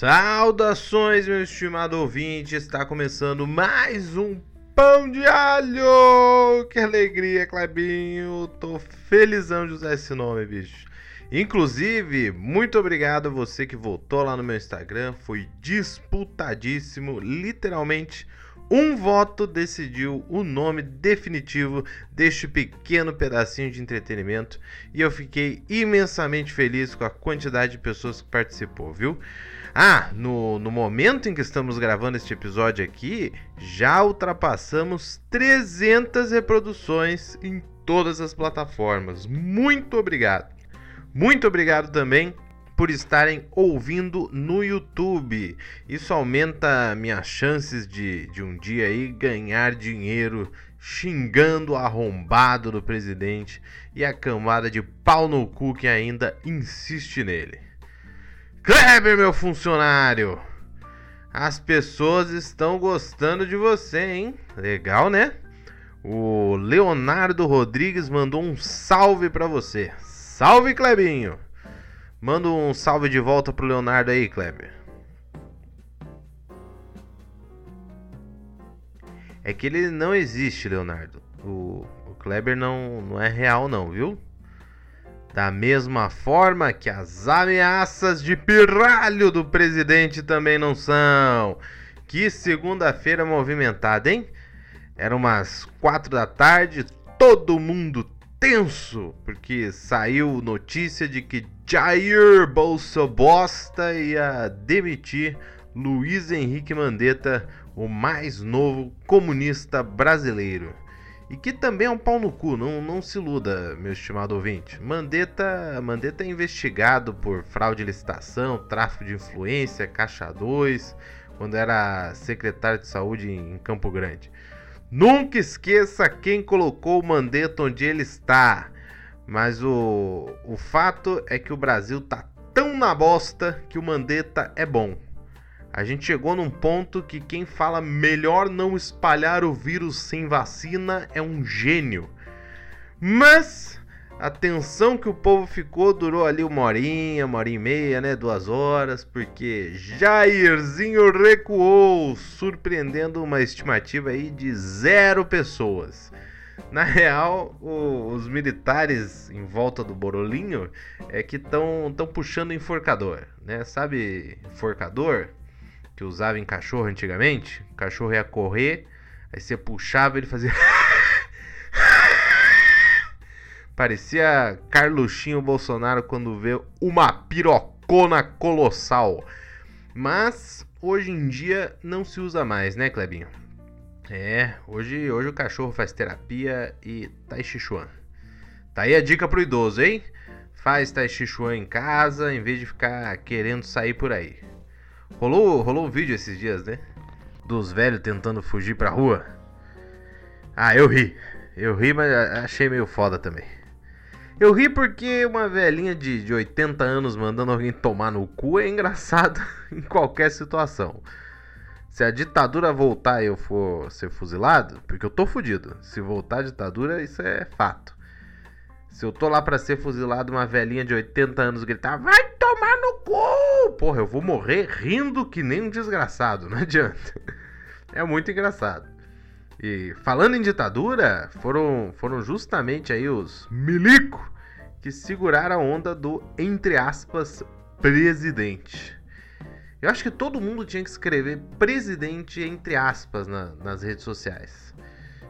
Saudações, meu estimado ouvinte! Está começando mais um Pão de Alho! Que alegria, Clebinho! Tô felizão de usar esse nome, bicho. Inclusive, muito obrigado a você que voltou lá no meu Instagram. Foi disputadíssimo, literalmente. Um voto decidiu o nome definitivo deste pequeno pedacinho de entretenimento e eu fiquei imensamente feliz com a quantidade de pessoas que participou, viu? Ah, no, no momento em que estamos gravando este episódio aqui, já ultrapassamos 300 reproduções em todas as plataformas. Muito obrigado. Muito obrigado também por estarem ouvindo no YouTube. Isso aumenta minhas chances de, de um dia aí ganhar dinheiro xingando o arrombado do presidente e a camada de pau no cu que ainda insiste nele. Kleber, meu funcionário! As pessoas estão gostando de você, hein? Legal, né? O Leonardo Rodrigues mandou um salve para você. Salve, Klebinho! Manda um salve de volta pro Leonardo aí, Kleber. É que ele não existe, Leonardo. O, o Kleber não, não é real, não, viu? Da mesma forma que as ameaças de pirralho do presidente também não são. Que segunda-feira movimentada, hein? Era umas quatro da tarde, todo mundo tenso, porque saiu notícia de que Jair Bolsonaro ia demitir Luiz Henrique Mandetta, o mais novo comunista brasileiro. E que também é um pau no cu, não, não se iluda, meu estimado ouvinte. Mandetta, Mandetta é investigado por fraude de licitação, tráfico de influência, caixa 2, quando era secretário de saúde em Campo Grande. Nunca esqueça quem colocou o Mandetta onde ele está. Mas o, o fato é que o Brasil tá tão na bosta que o Mandetta é bom. A gente chegou num ponto que quem fala melhor não espalhar o vírus sem vacina é um gênio. Mas a tensão que o povo ficou durou ali uma horinha, uma hora e meia, né? Duas horas, porque Jairzinho recuou, surpreendendo uma estimativa aí de zero pessoas. Na real, o, os militares em volta do Borolinho é que estão puxando enforcador, né? Sabe enforcador? que usava em cachorro antigamente. O cachorro ia correr, aí você puxava ele fazia. Parecia Carluxinho Bolsonaro quando vê uma pirocona colossal. Mas hoje em dia não se usa mais, né, Clebinho? É, hoje, hoje o cachorro faz terapia e Tai Chi Chuan. Tá aí a dica pro idoso, hein? Faz Tai Chi Chuan em casa em vez de ficar querendo sair por aí. Rolou, rolou um vídeo esses dias, né? Dos velhos tentando fugir pra rua. Ah, eu ri. Eu ri, mas achei meio foda também. Eu ri porque uma velhinha de, de 80 anos mandando alguém tomar no cu é engraçado em qualquer situação. Se a ditadura voltar e eu for ser fuzilado, porque eu tô fudido. Se voltar a ditadura, isso é fato. Se eu tô lá para ser fuzilado, uma velhinha de 80 anos gritar, vai tomar no cu! Porra, eu vou morrer rindo que nem um desgraçado, não adianta. É muito engraçado. E falando em ditadura, foram, foram justamente aí os milico que seguraram a onda do, entre aspas, presidente. Eu acho que todo mundo tinha que escrever presidente entre aspas na, nas redes sociais.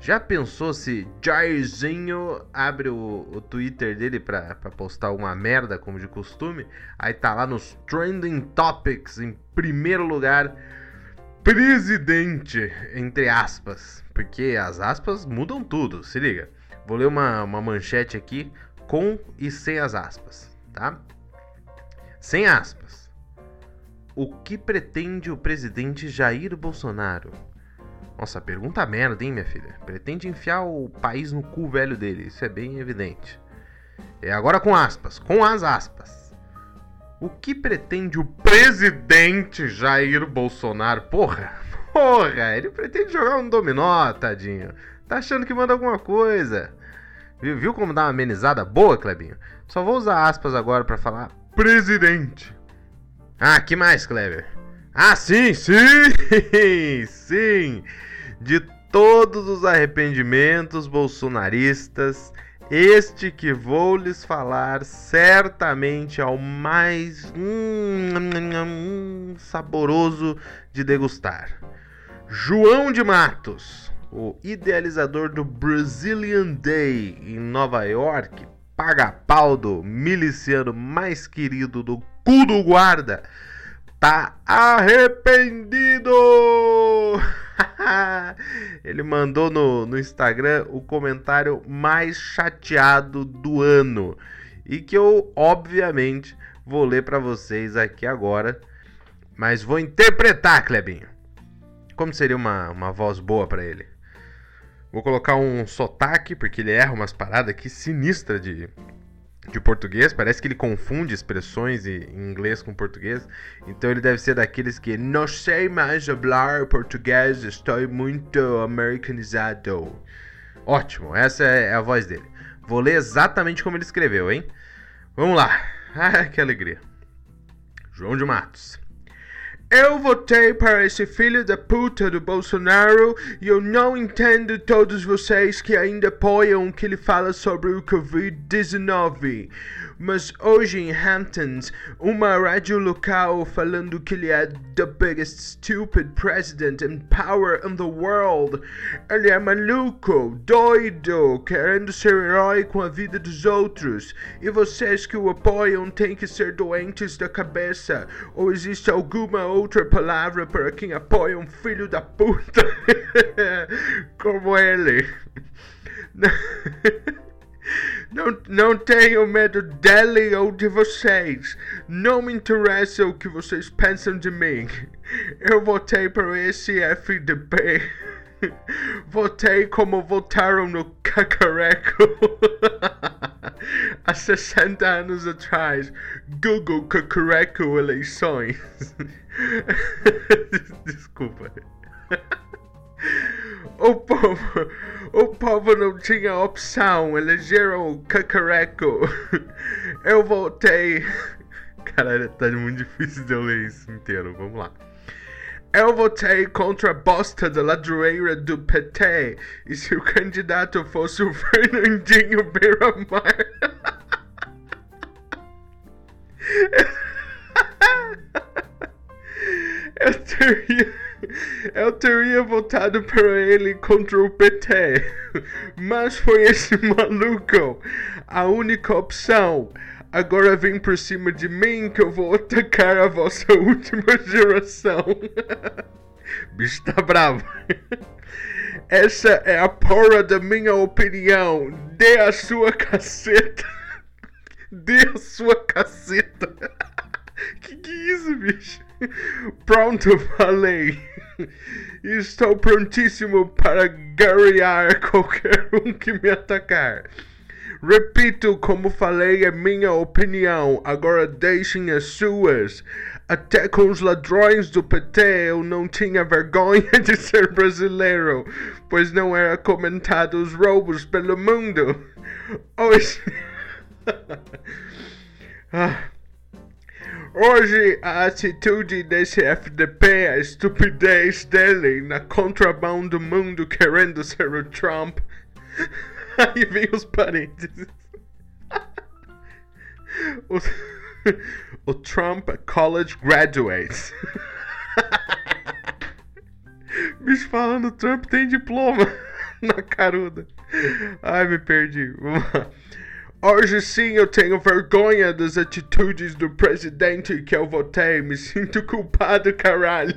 Já pensou se Jairzinho abre o, o Twitter dele pra, postar uma merda, como de costume? Aí tá lá nos Trending Topics, em primeiro lugar, presidente, entre aspas. Porque as aspas mudam tudo, se liga. Vou ler uma, uma manchete aqui com e sem as aspas, tá? Sem aspas. O que pretende o presidente Jair Bolsonaro? Nossa, pergunta merda, hein, minha filha? Pretende enfiar o país no cu velho dele, isso é bem evidente. É agora com aspas, com as aspas. O que pretende o presidente Jair Bolsonaro? Porra, porra, ele pretende jogar um dominó, tadinho. Tá achando que manda alguma coisa. Viu, viu como dá uma amenizada boa, Clebinho? Só vou usar aspas agora para falar presidente. Ah, que mais, Kleber? Ah, sim, sim, sim. De todos os arrependimentos bolsonaristas, este que vou lhes falar certamente é o mais hum, saboroso de degustar. João de Matos, o idealizador do Brazilian Day em Nova York, paga pau do miliciano mais querido do cu do guarda tá arrependido! Ele mandou no, no Instagram o comentário mais chateado do ano e que eu, obviamente, vou ler para vocês aqui agora, mas vou interpretar, Clebinho. Como seria uma, uma voz boa para ele? Vou colocar um sotaque, porque ele erra umas paradas aqui sinistra de, de português, parece que ele confunde expressões em inglês com português. Então ele deve ser daqueles que não sei mais falar português, estou muito americanizado. Ótimo, essa é a voz dele. Vou ler exatamente como ele escreveu, hein? Vamos lá. Ah, que alegria. João de Matos. Eu votei para esse filho da puta do Bolsonaro e eu não entendo todos vocês que ainda apoiam o que ele fala sobre o Covid-19 mas hoje em Hamptons, uma rádio local falando que ele é the biggest stupid president and power in the world. Ele é maluco, doido, querendo ser herói com a vida dos outros. E vocês que o apoiam têm que ser doentes da cabeça. Ou existe alguma outra palavra para quem apoia um filho da puta como ele? Não, não tenho medo dele ou de vocês. Não me interessa o que vocês pensam de mim. Eu votei para esse FDP. Votei como votaram no Cacareco há 60 anos atrás. Google Cacareco eleições. Desculpa. O povo, o povo não tinha opção, elegeram o cacareco. Eu voltei. Caralho, tá muito difícil de eu ler isso inteiro. Vamos lá. Eu votei contra a bosta da ladroeira do PT. E se o candidato fosse o Fernandinho Beiramar. Teria. Eu teria votado para ele contra o PT, mas foi esse maluco a única opção. Agora vem por cima de mim que eu vou atacar a vossa última geração. Bicho tá bravo. Essa é a porra da minha opinião. Dê a sua caceta. Dê a sua caceta. Que que é isso, bicho? Pronto, falei. Estou prontíssimo para garear qualquer um que me atacar. Repito, como falei, é minha opinião. Agora deixem as suas. Até com os ladrões do PT eu não tinha vergonha de ser brasileiro, pois não era comentado os roubos pelo mundo. Hoje. ah. Hoje, a atitude desse FDP, a estupidez dele na contramão do mundo querendo ser o Trump. Aí vem os parênteses. o, o Trump College Graduates. Bicho falando, Trump tem diploma na caruda. Ai, me perdi. Vamos lá. Hoje sim eu tenho vergonha das atitudes do presidente que eu votei. Me sinto culpado, caralho.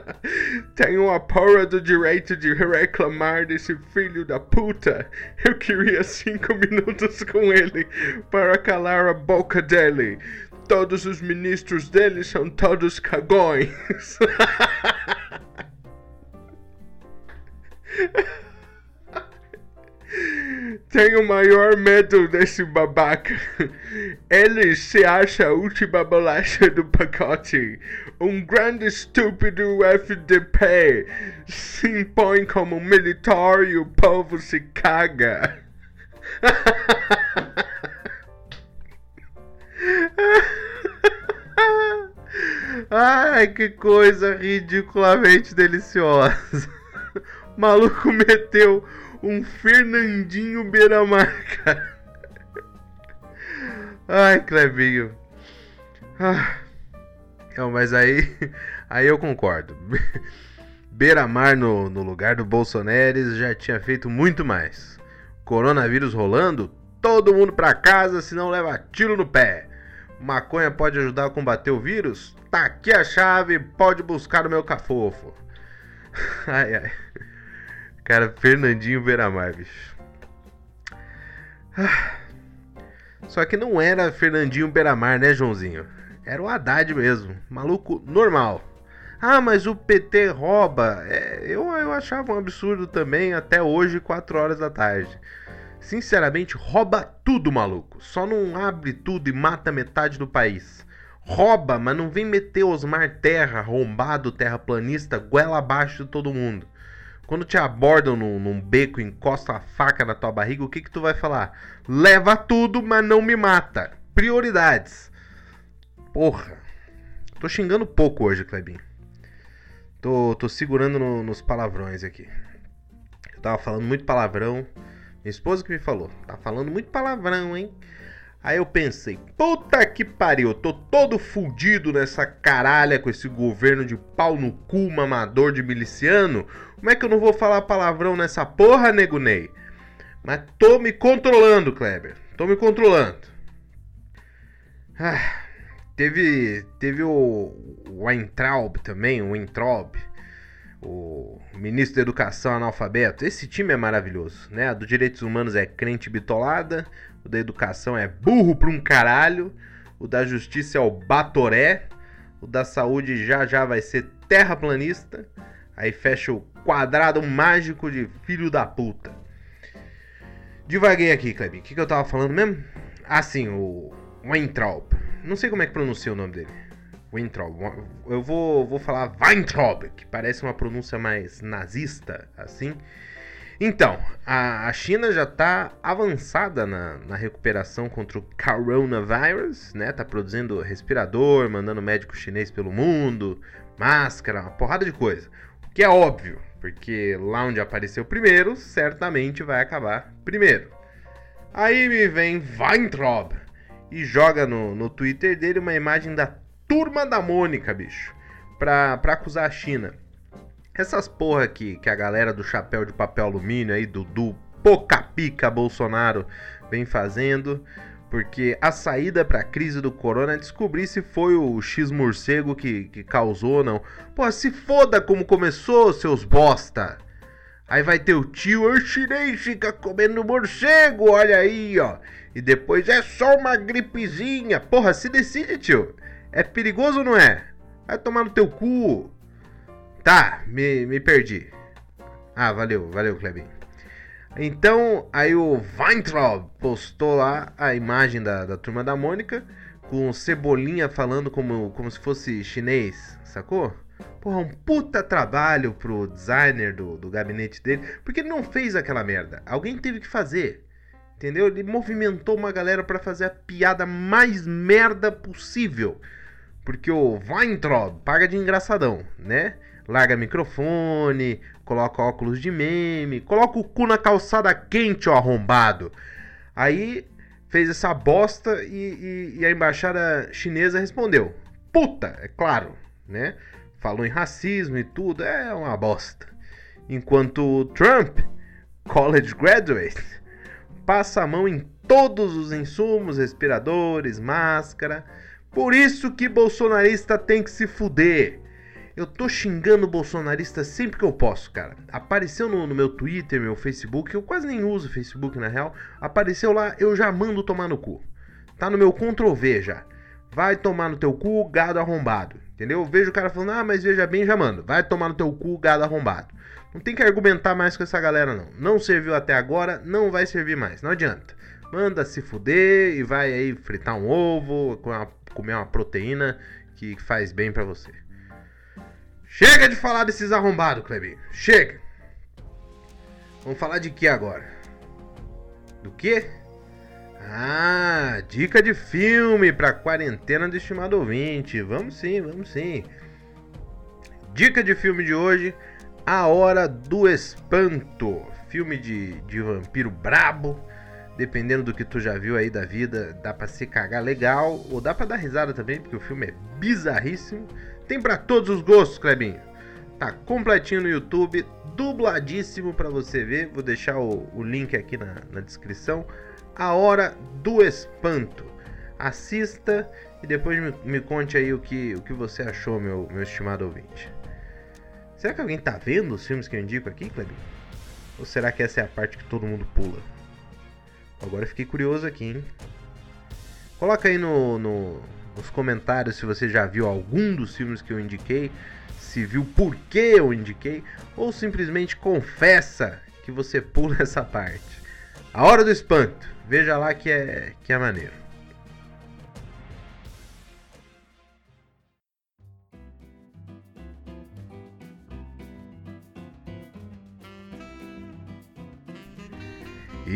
tenho a porra do direito de reclamar desse filho da puta. Eu queria cinco minutos com ele para calar a boca dele. Todos os ministros dele são todos cagões. Tenho o maior medo desse babaca. Ele se acha a última bolacha do pacote. Um grande estúpido FDP. Se impõe como militar e o povo se caga. Ai, que coisa ridiculamente deliciosa. O maluco meteu um Fernandinho Beiramar, cara. Ai, Clebinho. Ah. Não, mas aí, aí eu concordo. Beira-mar no, no lugar do Bolsonaro já tinha feito muito mais. Coronavírus rolando, todo mundo pra casa, senão leva tiro no pé. Maconha pode ajudar a combater o vírus? Tá aqui a chave, pode buscar o meu cafofo. Ai, ai. Cara, Fernandinho Beira-mar, bicho. Ah. Só que não era Fernandinho Beira-mar, né, Joãozinho? Era o Haddad mesmo, maluco normal. Ah, mas o PT rouba. É, eu, eu achava um absurdo também até hoje, 4 horas da tarde. Sinceramente, rouba tudo, maluco. Só não abre tudo e mata metade do país. Rouba, mas não vem meter Osmar Terra, arrombado, terraplanista, goela abaixo de todo mundo. Quando te abordam num, num beco, encosta a faca na tua barriga, o que que tu vai falar? Leva tudo, mas não me mata. Prioridades. Porra. Tô xingando pouco hoje, Clebinho. Tô, tô segurando no, nos palavrões aqui. Eu tava falando muito palavrão. Minha esposa que me falou. Tá falando muito palavrão, hein? Aí eu pensei, puta que pariu, tô todo fudido nessa caralha com esse governo de pau no cu, mamador de miliciano. Como é que eu não vou falar palavrão nessa porra, nego Ney? Mas tô me controlando, Kleber. Tô me controlando. Ah. Teve, teve o Weintraub também, o Weintraub, o ministro da Educação analfabeto. Esse time é maravilhoso, né? A do Direitos Humanos é crente bitolada, o da Educação é burro pra um caralho, o da Justiça é o Batoré, o da Saúde já já vai ser terraplanista, aí fecha o quadrado mágico de filho da puta. Devaguei aqui, Clebinho. O que, que eu tava falando mesmo? Ah, sim, o Weintraub. Não sei como é que pronuncia o nome dele. Weintraub. Eu vou, vou falar Weintraub, que parece uma pronúncia mais nazista, assim. Então, a, a China já está avançada na, na, recuperação contra o coronavirus, né? Tá produzindo respirador, mandando médico chinês pelo mundo, máscara, uma porrada de coisa. O que é óbvio, porque lá onde apareceu primeiro, certamente vai acabar primeiro. Aí me vem Weintraub e joga no, no Twitter dele uma imagem da turma da Mônica, bicho, pra, pra acusar a China. Essas porra que, que a galera do chapéu de papel alumínio aí, do, do Pocapica Bolsonaro vem fazendo, porque a saída para a crise do corona é descobrir se foi o X morcego que, que causou ou não. Pô, se foda como começou, seus bosta! Aí vai ter o tio, o chinês fica comendo morcego, olha aí, ó. E depois é só uma gripezinha. Porra, se decide, tio. É perigoso ou não é? Vai tomar no teu cu. Tá, me, me perdi. Ah, valeu, valeu, Clebinho. Então, aí o Weintraub postou lá a imagem da, da turma da Mônica com Cebolinha falando como, como se fosse chinês, sacou? Porra, um puta trabalho pro designer do, do gabinete dele, porque ele não fez aquela merda. Alguém teve que fazer. Entendeu? Ele movimentou uma galera para fazer a piada mais merda possível. Porque o Weintraub paga de engraçadão, né? Larga microfone, coloca óculos de meme, coloca o cu na calçada quente, ó, arrombado. Aí fez essa bosta e, e, e a embaixada chinesa respondeu: Puta, é claro, né? Falou em racismo e tudo, é uma bosta. Enquanto Trump, college graduate, passa a mão em todos os insumos, respiradores, máscara. Por isso que bolsonarista tem que se fuder. Eu tô xingando bolsonarista sempre que eu posso, cara. Apareceu no, no, meu Twitter, meu Facebook, eu quase nem uso Facebook na real. Apareceu lá, eu já mando tomar no cu. Tá no meu Ctrl V já. Vai tomar no teu cu, gado arrombado. Entendeu? Eu vejo o cara falando, ah, mas veja bem, já mando. Vai tomar no teu cu, gado arrombado. Não tem que argumentar mais com essa galera, não. Não serviu até agora, não vai servir mais. Não adianta. Manda se fuder e vai aí fritar um ovo, comer uma proteína que faz bem para você. Chega de falar desses arrombados, Clebinho. Chega. Vamos falar de que agora? Do que? Ah, dica de filme para quarentena do estimado ouvinte. Vamos sim, vamos sim. Dica de filme de hoje: A Hora do Espanto. Filme de, de vampiro brabo. Dependendo do que tu já viu aí da vida, dá pra se cagar legal ou dá pra dar risada também, porque o filme é bizarríssimo. Tem para todos os gostos, Clebinho. Tá completinho no YouTube, dubladíssimo para você ver. Vou deixar o, o link aqui na, na descrição. A Hora do Espanto. Assista e depois me, me, conte aí o que, o que você achou, meu, meu estimado ouvinte. Será que alguém tá vendo os filmes que eu indico aqui, Clebinho? Ou será que essa é a parte que todo mundo pula? Agora fiquei curioso aqui, hein? Coloca aí no, no, nos comentários se você já viu algum dos filmes que eu indiquei, se viu por que eu indiquei, ou simplesmente confessa que você pula essa parte. A Hora do Espanto. Veja lá que é, que é maneiro.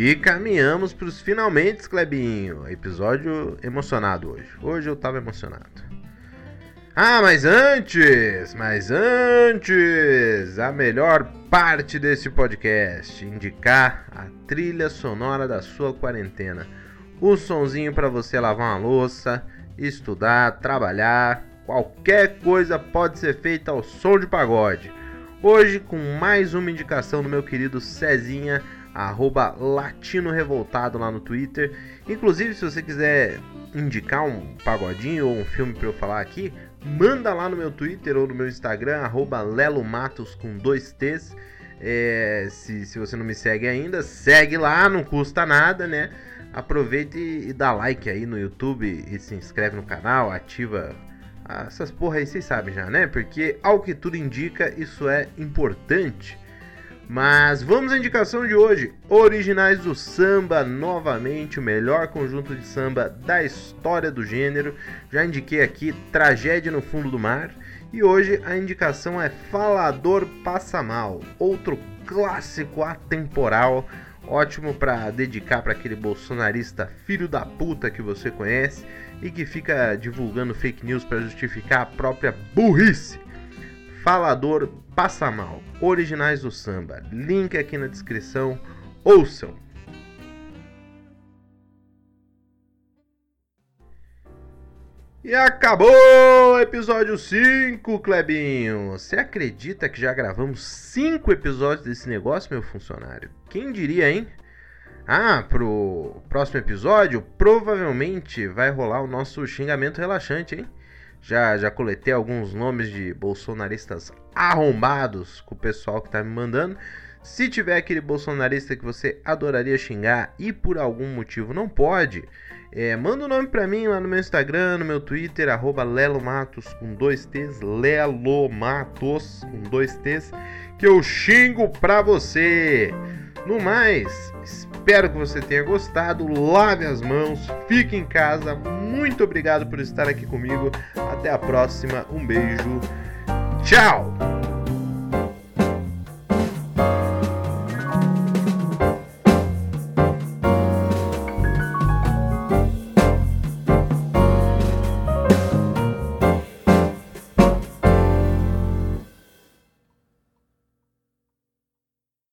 E caminhamos para os finalmente, Clebinho. Episódio emocionado hoje. Hoje eu tava emocionado. Ah, mas antes, mas antes, a melhor parte desse podcast, indicar a trilha sonora da sua quarentena. O sonzinho para você lavar uma louça, estudar, trabalhar, qualquer coisa pode ser feita ao som de pagode. Hoje com mais uma indicação do meu querido Cezinha, arroba Latino Revoltado lá no Twitter. Inclusive, se você quiser indicar um pagodinho ou um filme para eu falar aqui, manda lá no meu Twitter ou no meu Instagram, arroba Lelo Matos com dois T's. É, se, se você não me segue ainda, segue lá, não custa nada, né? Aproveita e, e dá like aí no YouTube e se inscreve no canal, ativa essas porra aí, vocês sabem já, né? Porque ao que tudo indica, isso é importante. Mas vamos à indicação de hoje: Originais do Samba, novamente o melhor conjunto de samba da história do gênero. Já indiquei aqui Tragédia no Fundo do Mar. E hoje a indicação é Falador Passa Mal, outro clássico atemporal, ótimo para dedicar para aquele bolsonarista filho da puta que você conhece e que fica divulgando fake news para justificar a própria burrice. Falador Passa Mal, originais do samba. Link aqui na descrição. Ouçam! E acabou o episódio 5, Clebinho. Você acredita que já gravamos 5 episódios desse negócio, meu funcionário? Quem diria, hein? Ah, pro próximo episódio, provavelmente vai rolar o nosso xingamento relaxante, hein? Já, já coletei alguns nomes de bolsonaristas arrombados com o pessoal que tá me mandando. Se tiver aquele bolsonarista que você adoraria xingar e por algum motivo não pode, é, manda o um nome pra mim lá no meu Instagram, no meu Twitter, arroba Matos com dois T's, Matos com dois T's, que eu xingo pra você. No mais, espero que você tenha gostado. Lave as mãos, fique em casa. Muito obrigado por estar aqui comigo. Até a próxima. Um beijo. Tchau!